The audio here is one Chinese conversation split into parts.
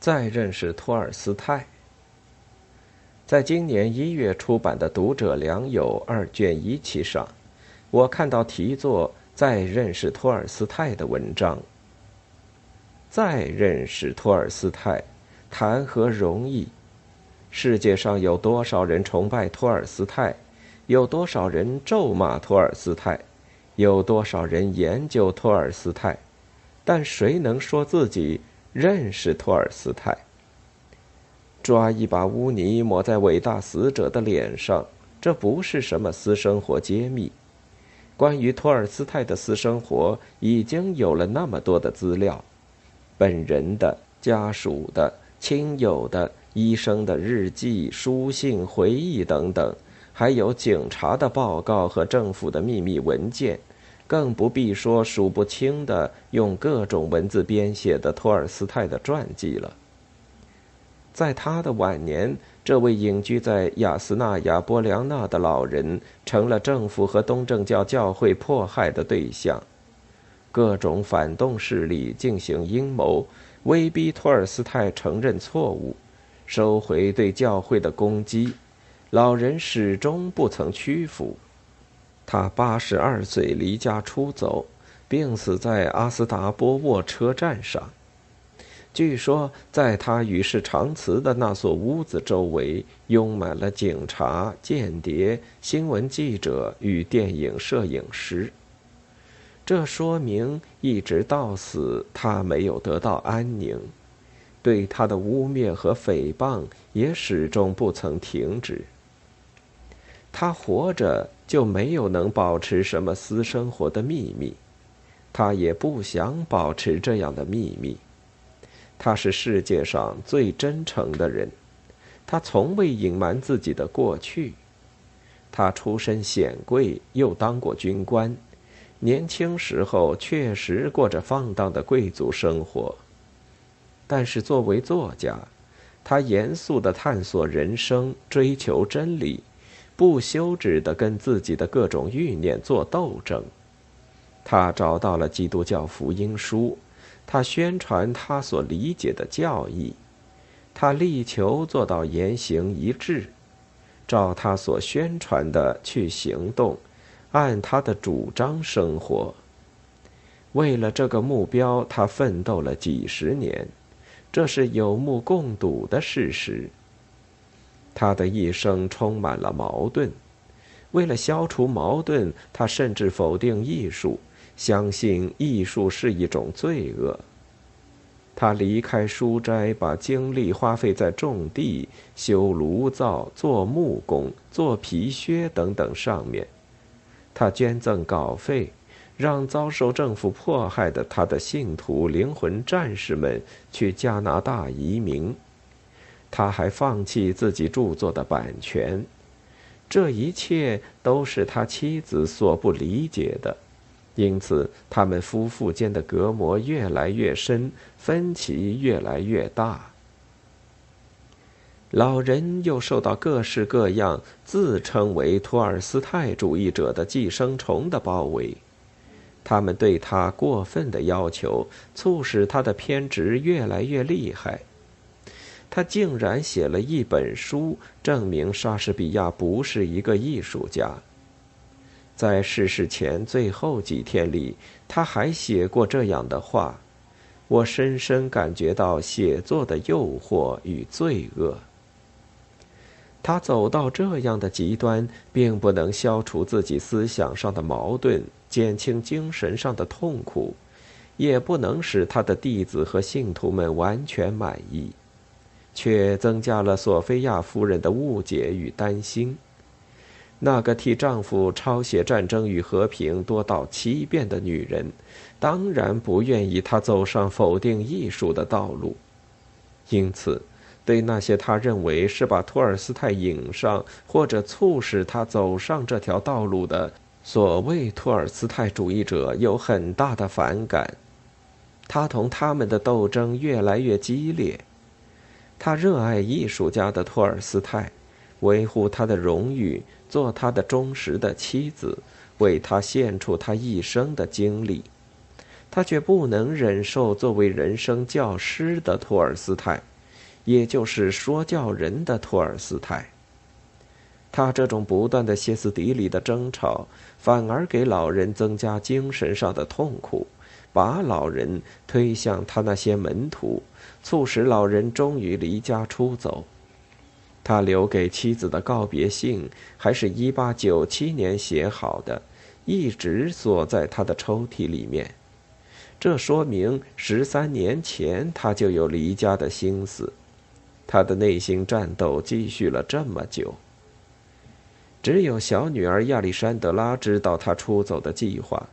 再认识托尔斯泰。在今年一月出版的《读者良友》二卷一期上，我看到题作“再认识托尔斯泰”的文章。再认识托尔斯泰，谈何容易？世界上有多少人崇拜托尔斯泰？有多少人咒骂托尔斯泰？有多少人研究托尔斯泰？但谁能说自己认识托尔斯泰？抓一把污泥抹在伟大死者的脸上，这不是什么私生活揭秘。关于托尔斯泰的私生活，已经有了那么多的资料：本人的、家属的、亲友的、医生的日记、书信、回忆等等，还有警察的报告和政府的秘密文件，更不必说数不清的用各种文字编写的托尔斯泰的传记了。在他的晚年，这位隐居在雅斯纳亚波良纳的老人成了政府和东正教教会迫害的对象。各种反动势力进行阴谋，威逼托尔斯泰承认错误，收回对教会的攻击。老人始终不曾屈服。他八十二岁离家出走，病死在阿斯达波沃车站上。据说，在他与世长辞的那所屋子周围，拥满了警察、间谍、新闻记者与电影摄影师。这说明，一直到死，他没有得到安宁，对他的污蔑和诽谤也始终不曾停止。他活着就没有能保持什么私生活的秘密，他也不想保持这样的秘密。他是世界上最真诚的人，他从未隐瞒自己的过去。他出身显贵，又当过军官，年轻时候确实过着放荡的贵族生活。但是作为作家，他严肃地探索人生，追求真理，不休止地跟自己的各种欲念做斗争。他找到了基督教福音书。他宣传他所理解的教义，他力求做到言行一致，照他所宣传的去行动，按他的主张生活。为了这个目标，他奋斗了几十年，这是有目共睹的事实。他的一生充满了矛盾，为了消除矛盾，他甚至否定艺术。相信艺术是一种罪恶。他离开书斋，把精力花费在种地、修炉灶、做木工、做皮靴等等上面。他捐赠稿费，让遭受政府迫害的他的信徒、灵魂战士们去加拿大移民。他还放弃自己著作的版权。这一切都是他妻子所不理解的。因此，他们夫妇间的隔膜越来越深，分歧越来越大。老人又受到各式各样自称为托尔斯泰主义者的寄生虫的包围，他们对他过分的要求，促使他的偏执越来越厉害。他竟然写了一本书，证明莎士比亚不是一个艺术家。在逝世前最后几天里，他还写过这样的话：“我深深感觉到写作的诱惑与罪恶。”他走到这样的极端，并不能消除自己思想上的矛盾，减轻精神上的痛苦，也不能使他的弟子和信徒们完全满意，却增加了索菲亚夫人的误解与担心。那个替丈夫抄写《战争与和平》多到七遍的女人，当然不愿意他走上否定艺术的道路。因此，对那些他认为是把托尔斯泰引上或者促使他走上这条道路的所谓托尔斯泰主义者有很大的反感。他同他们的斗争越来越激烈。他热爱艺术家的托尔斯泰。维护他的荣誉，做他的忠实的妻子，为他献出他一生的精力，他却不能忍受作为人生教师的托尔斯泰，也就是说教人的托尔斯泰。他这种不断的歇斯底里的争吵，反而给老人增加精神上的痛苦，把老人推向他那些门徒，促使老人终于离家出走。他留给妻子的告别信，还是一八九七年写好的，一直锁在他的抽屉里面。这说明十三年前他就有离家的心思，他的内心战斗继续了这么久。只有小女儿亚历山德拉知道他出走的计划，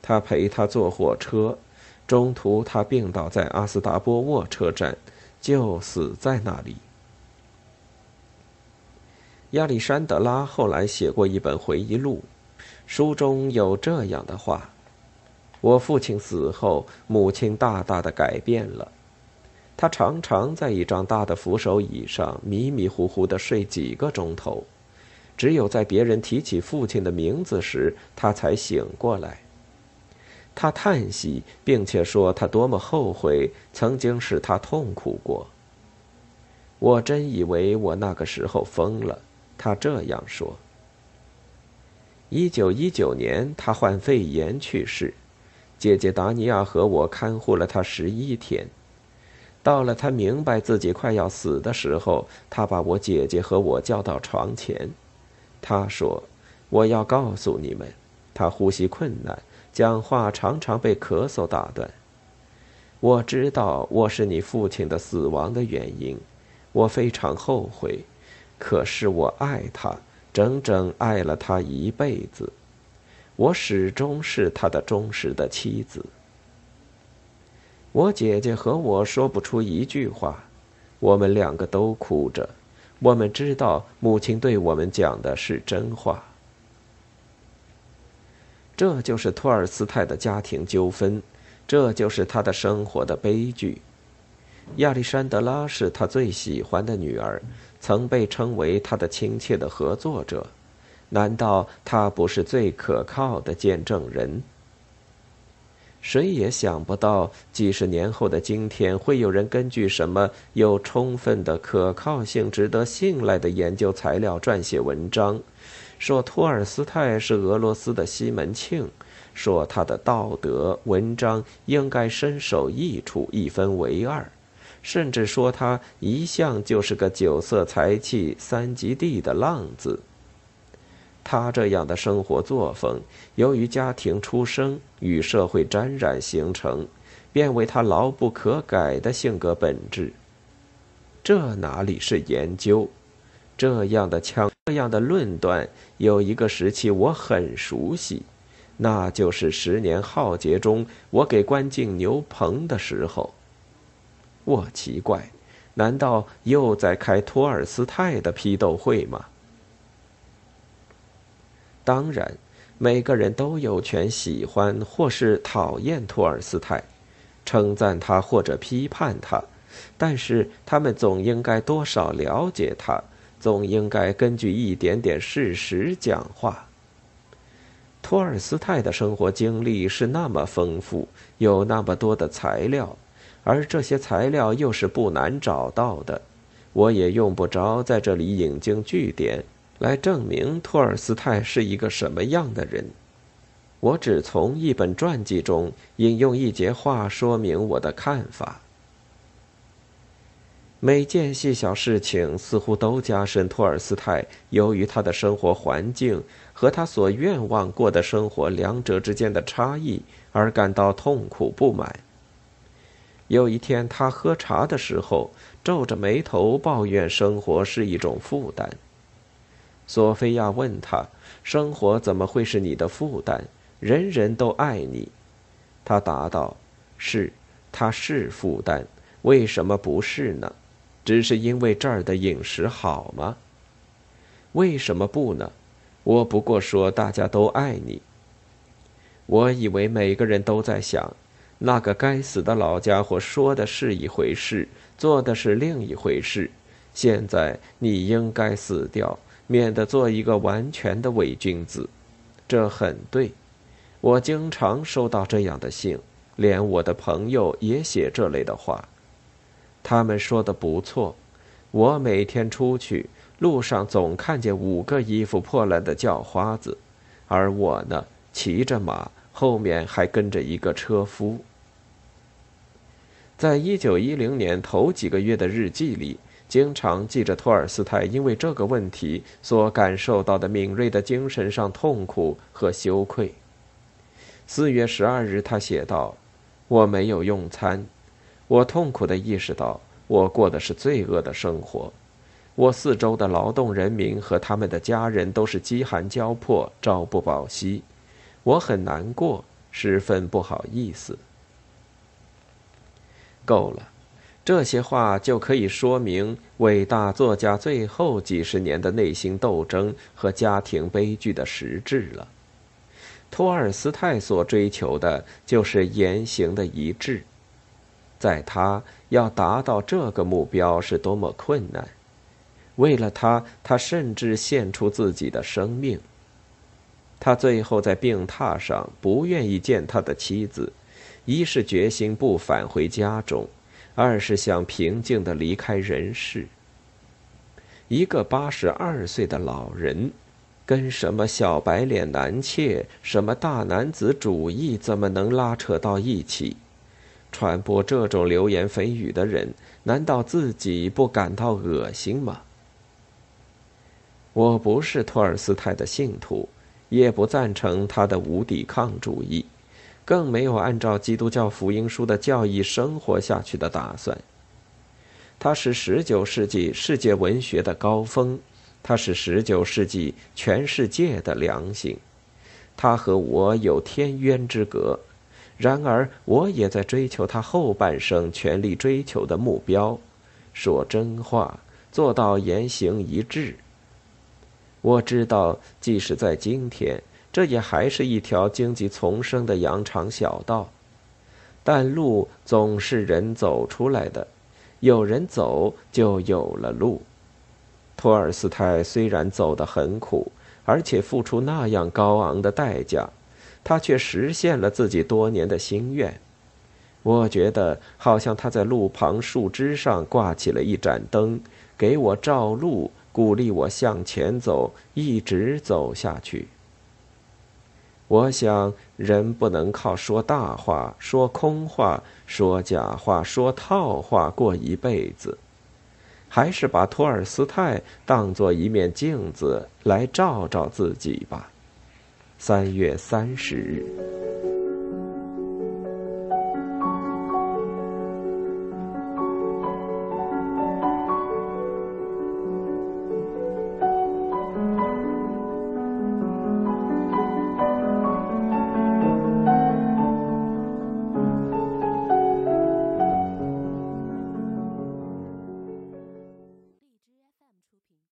他陪他坐火车，中途他病倒在阿斯达波沃车站，就死在那里。亚历山德拉后来写过一本回忆录，书中有这样的话。我父亲死后，母亲大大的改变了。他常常在一张大的扶手椅上迷迷糊糊的睡几个钟头，只有在别人提起父亲的名字时，他才醒过来。他叹息，并且说他多么后悔曾经使他痛苦过。我真以为我那个时候疯了。他这样说。一九一九年，他患肺炎去世。姐姐达尼亚和我看护了他十一天，到了他明白自己快要死的时候，他把我姐姐和我叫到床前，他说：“我要告诉你们，他呼吸困难，讲话常常被咳嗽打断。我知道我是你父亲的死亡的原因，我非常后悔，可是我爱他，整整爱了他一辈子。”我始终是他的忠实的妻子。我姐姐和我说不出一句话，我们两个都哭着。我们知道母亲对我们讲的是真话。这就是托尔斯泰的家庭纠纷，这就是他的生活的悲剧。亚历山德拉是他最喜欢的女儿，曾被称为他的亲切的合作者。难道他不是最可靠的见证人？谁也想不到，几十年后的今天，会有人根据什么有充分的可靠性、值得信赖的研究材料撰写文章，说托尔斯泰是俄罗斯的西门庆，说他的道德文章应该身首异处、一分为二，甚至说他一向就是个酒色财气三极地的浪子。他这样的生活作风，由于家庭出生与社会沾染形成，便为他牢不可改的性格本质。这哪里是研究？这样的枪，这样的论断，有一个时期我很熟悉，那就是十年浩劫中我给关进牛棚的时候。我奇怪，难道又在开托尔斯泰的批斗会吗？当然，每个人都有权喜欢或是讨厌托尔斯泰，称赞他或者批判他，但是他们总应该多少了解他，总应该根据一点点事实讲话。托尔斯泰的生活经历是那么丰富，有那么多的材料，而这些材料又是不难找到的，我也用不着在这里引经据典。来证明托尔斯泰是一个什么样的人，我只从一本传记中引用一节话说明我的看法。每件细小事情似乎都加深托尔斯泰由于他的生活环境和他所愿望过的生活两者之间的差异而感到痛苦不满。有一天，他喝茶的时候皱着眉头抱怨生活是一种负担。索菲亚问他：“生活怎么会是你的负担？人人都爱你。”他答道：“是，他是负担。为什么不是呢？只是因为这儿的饮食好吗？为什么不呢？我不过说大家都爱你。我以为每个人都在想，那个该死的老家伙说的是一回事，做的是另一回事。现在你应该死掉。”免得做一个完全的伪君子，这很对。我经常收到这样的信，连我的朋友也写这类的话。他们说的不错。我每天出去，路上总看见五个衣服破烂的叫花子，而我呢，骑着马，后面还跟着一个车夫。在一九一零年头几个月的日记里，经常记着托尔斯泰因为这个问题所感受到的敏锐的精神上痛苦和羞愧。四月十二日，他写道：“我没有用餐，我痛苦地意识到我过的是罪恶的生活。我四周的劳动人民和他们的家人都是饥寒交迫、朝不保夕，我很难过，十分不好意思。”够了，这些话就可以说明伟大作家最后几十年的内心斗争和家庭悲剧的实质了。托尔斯泰所追求的就是言行的一致，在他要达到这个目标是多么困难！为了他，他甚至献出自己的生命。他最后在病榻上不愿意见他的妻子。一是决心不返回家中，二是想平静的离开人世。一个八十二岁的老人，跟什么小白脸男妾、什么大男子主义怎么能拉扯到一起？传播这种流言蜚语的人，难道自己不感到恶心吗？我不是托尔斯泰的信徒，也不赞成他的无抵抗主义。更没有按照基督教福音书的教义生活下去的打算。他是十九世纪世界文学的高峰，他是十九世纪全世界的良心。他和我有天渊之隔，然而我也在追求他后半生全力追求的目标：说真话，做到言行一致。我知道，即使在今天。这也还是一条荆棘丛生的羊肠小道，但路总是人走出来的，有人走就有了路。托尔斯泰虽然走得很苦，而且付出那样高昂的代价，他却实现了自己多年的心愿。我觉得好像他在路旁树枝上挂起了一盏灯，给我照路，鼓励我向前走，一直走下去。我想，人不能靠说大话、说空话、说假话、说套话过一辈子，还是把托尔斯泰当做一面镜子来照照自己吧。三月三十日。